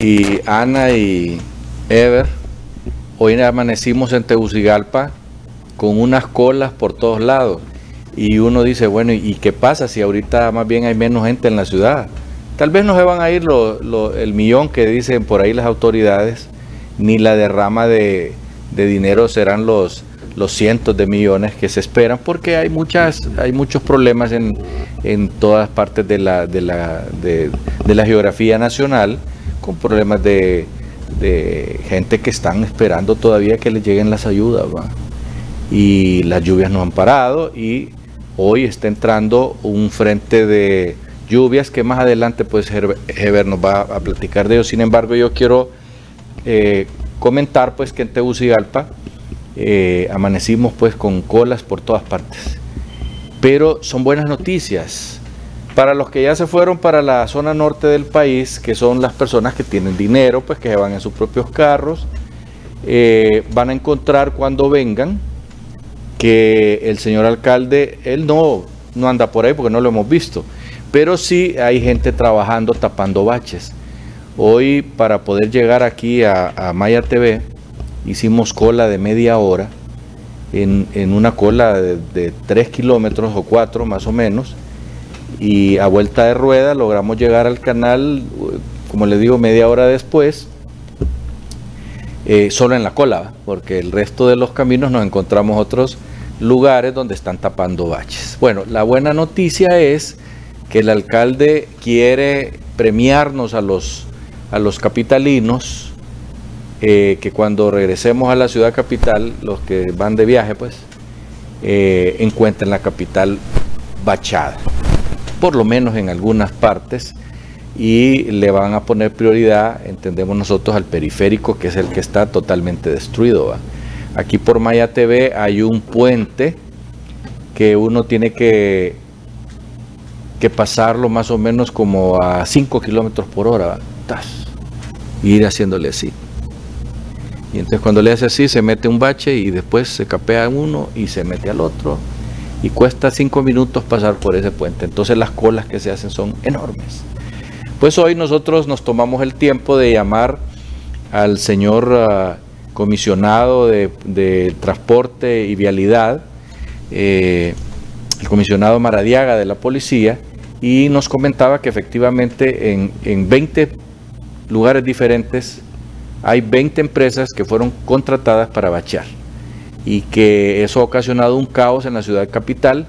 y Ana y Ever, hoy amanecimos en Tegucigalpa con unas colas por todos lados. Y uno dice, bueno, ¿y qué pasa si ahorita más bien hay menos gente en la ciudad? Tal vez no se van a ir el millón que dicen por ahí las autoridades, ni la derrama de, dinero serán los, los cientos de millones que se esperan, porque hay muchas, hay muchos problemas en, en todas partes de la, geografía nacional, con problemas de, gente que están esperando todavía que les lleguen las ayudas. Y las lluvias no han parado y hoy está entrando un frente de lluvias que más adelante pues Heber nos va a platicar de ello. Sin embargo, yo quiero eh, comentar pues que en Tegucigalpa eh, amanecimos pues con colas por todas partes. Pero son buenas noticias. Para los que ya se fueron para la zona norte del país, que son las personas que tienen dinero, pues que se van en sus propios carros, eh, van a encontrar cuando vengan que el señor alcalde, él no, no anda por ahí porque no lo hemos visto, pero sí hay gente trabajando tapando baches. Hoy para poder llegar aquí a, Maya TV hicimos cola de media hora en, una cola de, de 3 kilómetros o 4 más o menos y a vuelta de rueda logramos llegar al canal, como les digo, media hora después, eh, solo en la cola, porque el resto de los caminos nos encontramos otros lugares donde están tapando baches. Bueno, la buena noticia es que el alcalde quiere premiarnos a los, a los capitalinos, eh, que cuando regresemos a la ciudad capital, los que van de viaje, pues, eh, encuentren la capital bachada, por lo menos en algunas partes, y le van a poner prioridad, entendemos nosotros, al periférico, que es el que está totalmente destruido. Aquí por Maya TV hay un puente que uno tiene que que pasarlo más o menos como a 5 kilómetros por hora, y ir haciéndole así. Y entonces cuando le hace así, se mete un bache y después se capea uno y se mete al otro. Y cuesta 5 minutos pasar por ese puente. Entonces las colas que se hacen son enormes. Pues hoy nosotros nos tomamos el tiempo de llamar al señor ah, comisionado de, transporte y vialidad, eh, el comisionado Maradiaga de la policía, y nos comentaba que efectivamente en, en 20 lugares diferentes hay 20 empresas que fueron contratadas para bachear y que eso ha ocasionado un caos en la ciudad capital,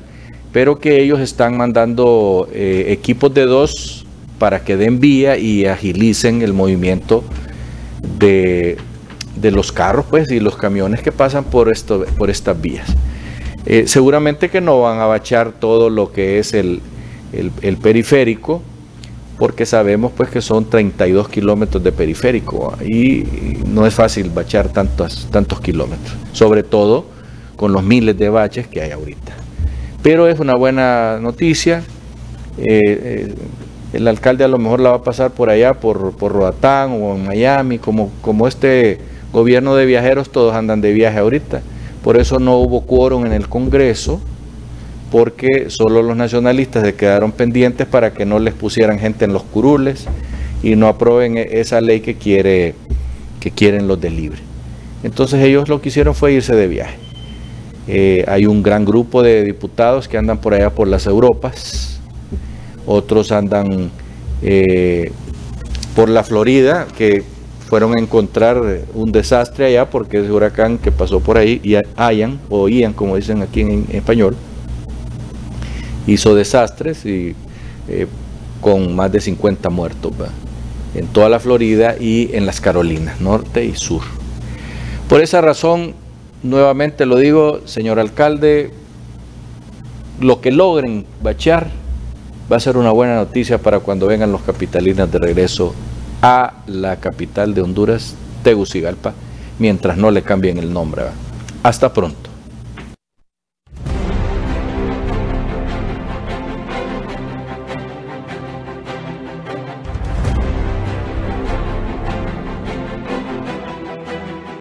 pero que ellos están mandando eh, equipos de dos para que den vía y agilicen el movimiento de, los carros pues, y los camiones que pasan por, esto, por estas vías. Eh, seguramente que no van a bachear todo lo que es el, el, periférico, porque sabemos pues que son 32 kilómetros de periférico y no es fácil bachar tantos, tantos kilómetros, sobre todo con los miles de baches que hay ahorita. Pero es una buena noticia. Eh, eh, el alcalde a lo mejor la va a pasar por allá, por, por Roatán o en Miami, como, como este gobierno de viajeros, todos andan de viaje ahorita. Por eso no hubo quórum en el Congreso porque solo los nacionalistas se quedaron pendientes para que no les pusieran gente en los curules y no aprueben e-, esa ley que, quiere, que quieren los de libre. Entonces ellos lo que hicieron fue irse de viaje. Eh, hay un gran grupo de diputados que andan por allá por las Europas, otros andan eh, por la Florida, que fueron a encontrar un desastre allá porque ese huracán que pasó por ahí, y hayan o como dicen aquí en español, hizo desastres y eh, con más de 50 muertos en toda la Florida y en las Carolinas, norte y sur. Por esa razón, nuevamente lo digo, señor alcalde, lo que logren bachear va a ser una buena noticia para cuando vengan los capitalinos de regreso a la capital de Honduras, Tegucigalpa, mientras no le cambien el nombre. Hasta pronto.